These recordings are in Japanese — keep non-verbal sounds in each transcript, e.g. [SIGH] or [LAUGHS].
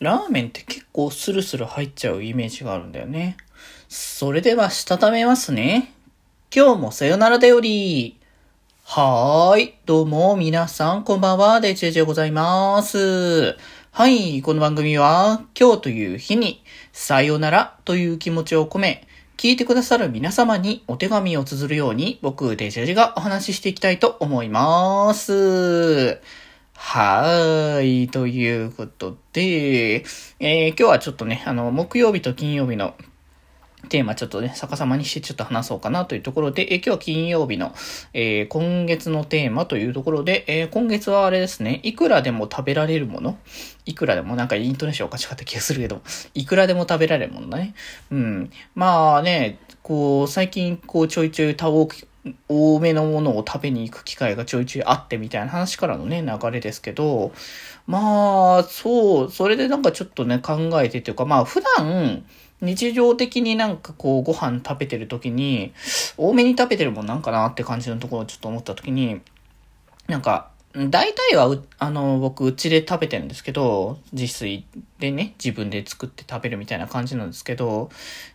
ラーメンって結構スルスル入っちゃうイメージがあるんだよね。それでは、したためますね。今日もさよならだより。はーい。どうも、皆さん、こんばんは。デジェジでございます。はい。この番組は、今日という日に、さよならという気持ちを込め、聞いてくださる皆様にお手紙を綴るように、僕、デジェジがお話ししていきたいと思います。はーい。ということで、えー今日はちょっとね、あの、木曜日と金曜日のテーマちょっとね、逆さまにしてちょっと話そうかなというところで、えー今日は金曜日の、えー今月のテーマというところで、えー今月はあれですね、いくらでも食べられるものいくらでも、なんかイントネーションおかしかった気がするけど、いくらでも食べられるものだね。うん。まあね、こう、最近、こう、ちょいちょい多多めのものを食べに行く機会がちょいちょいあってみたいな話からのね、流れですけど、まあ、そう、それでなんかちょっとね、考えてというか、まあ、普段、日常的になんかこう、ご飯食べてる時に、多めに食べてるもんなんかなって感じのところをちょっと思った時に、なんか、大体は、あの、僕、うちで食べてるんですけど、自炊でね、自分で作って食べるみたいな感じなんですけど、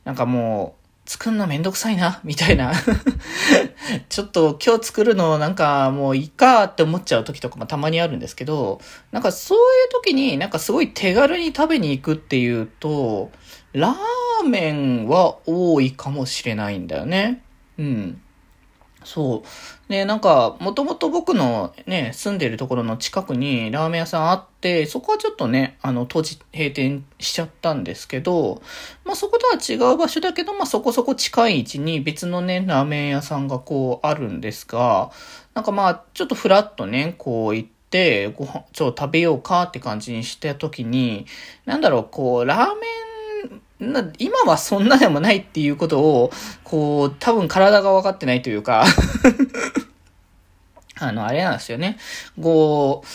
なんかもう、作んのめんどくさいな、[LAUGHS] みたいな。[LAUGHS] ちょっと今日作るのなんかもういいかって思っちゃう時とかもたまにあるんですけど、なんかそういう時になんかすごい手軽に食べに行くっていうと、ラーメンは多いかもしれないんだよね。うん。そう。で、なんか、もともと僕のね、住んでるところの近くにラーメン屋さんあって、そこはちょっとね、あの、閉じ、閉店しちゃったんですけど、まあそことは違う場所だけど、まあそこそこ近い位置に別のね、ラーメン屋さんがこうあるんですが、なんかまあ、ちょっとフラッとね、こう行って、ご飯、ちょ食べようかって感じにした時に、なんだろう、こう、ラーメン、な今はそんなでもないっていうことを、こう、多分体が分かってないというか、[LAUGHS] あの、あれなんですよね。こう、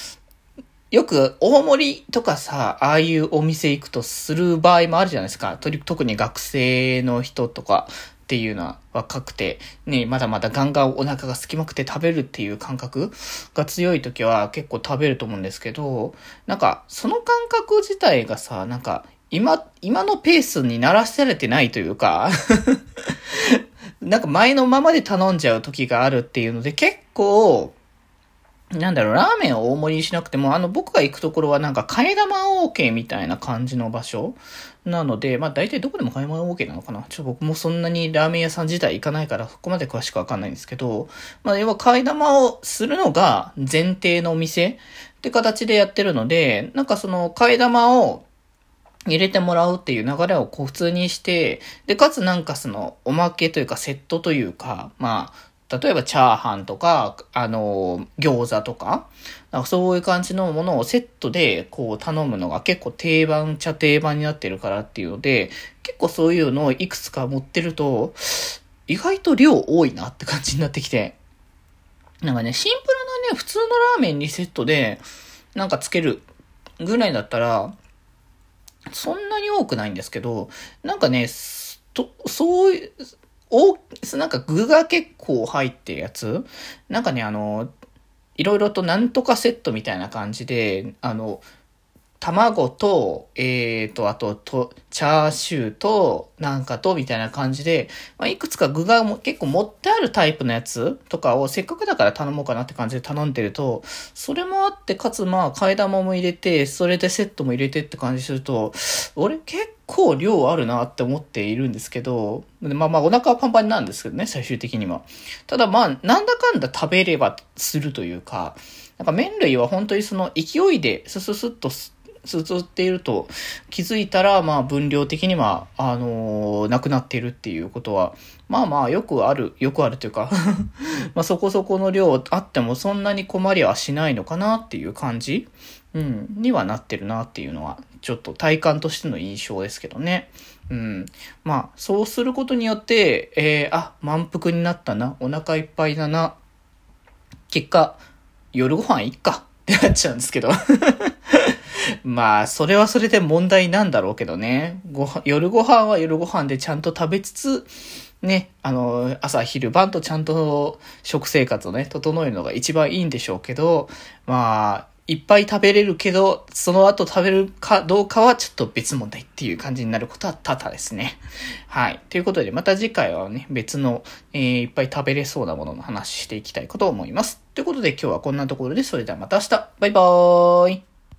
よく大盛りとかさ、ああいうお店行くとする場合もあるじゃないですか。と特に学生の人とかっていうのは若くて、ね、まだまだガンガンお腹が空きまくって食べるっていう感覚が強い時は結構食べると思うんですけど、なんかその感覚自体がさ、なんか今、今のペースにならされてないというか、なんか前のままで頼んじゃう時があるっていうので結構、なんだろう、ラーメンを大盛りにしなくても、あの、僕が行くところはなんか、替え玉 OK みたいな感じの場所なので、まあ大体どこでも替え玉 OK なのかな。ちょっと僕もそんなにラーメン屋さん自体行かないから、そこまで詳しくわかんないんですけど、まあ要は替え玉をするのが前提のお店って形でやってるので、なんかその替え玉を入れてもらうっていう流れをこう普通にして、で、かつなんかそのおまけというかセットというか、まあ、例えばチャーハンとか、あの、餃子とか、なんかそういう感じのものをセットでこう頼むのが結構定番ちゃ定番になってるからっていうので、結構そういうのをいくつか持ってると、意外と量多いなって感じになってきて、なんかね、シンプルなね、普通のラーメンにセットで、なんかつけるぐらいだったら、そんなに多くないんですけど、なんかね、と、そういう、お、なんか具が結構入ってるやつ？なんかね、あの、いろいろとなんとかセットみたいな感じで、あの、卵と、えーと、あと、と、チャーシューと、なんかと、みたいな感じで、まあ、いくつか具がも結構持ってあるタイプのやつとかをせっかくだから頼もうかなって感じで頼んでると、それもあって、かつまあ、替え玉も入れて、それでセットも入れてって感じすると、俺結構量あるなって思っているんですけど、まあまあお腹はパンパンなんですけどね、最終的には。ただまあ、なんだかんだ食べればするというか、なんか麺類は本当にその勢いでスススッとすすっていると気づいたら、まあ分量的には、あのーなくなっているっていうことは、まあまあよくある、よくあるというか [LAUGHS] まあそこそこの量あってもそんなに困りはしないのかなっていう感じうん、にはなってるなっていうのは、ちょっと体感としての印象ですけどね。うん。まあ、そうすることによって、えー、あ、満腹になったな、お腹いっぱいだな、結果、夜ご飯いっかってなっちゃうんですけど。[LAUGHS] [LAUGHS] まあ、それはそれで問題なんだろうけどね。ご、夜ご飯は夜ご飯でちゃんと食べつつ、ね、あの、朝昼晩とちゃんと食生活をね、整えるのが一番いいんでしょうけど、まあ、いっぱい食べれるけど、その後食べるかどうかはちょっと別問題っていう感じになることは多々ですね。はい。ということで、また次回はね、別の、えー、いっぱい食べれそうなものの話していきたいこと思います。ということで今日はこんなところで、それではまた明日バイバーイ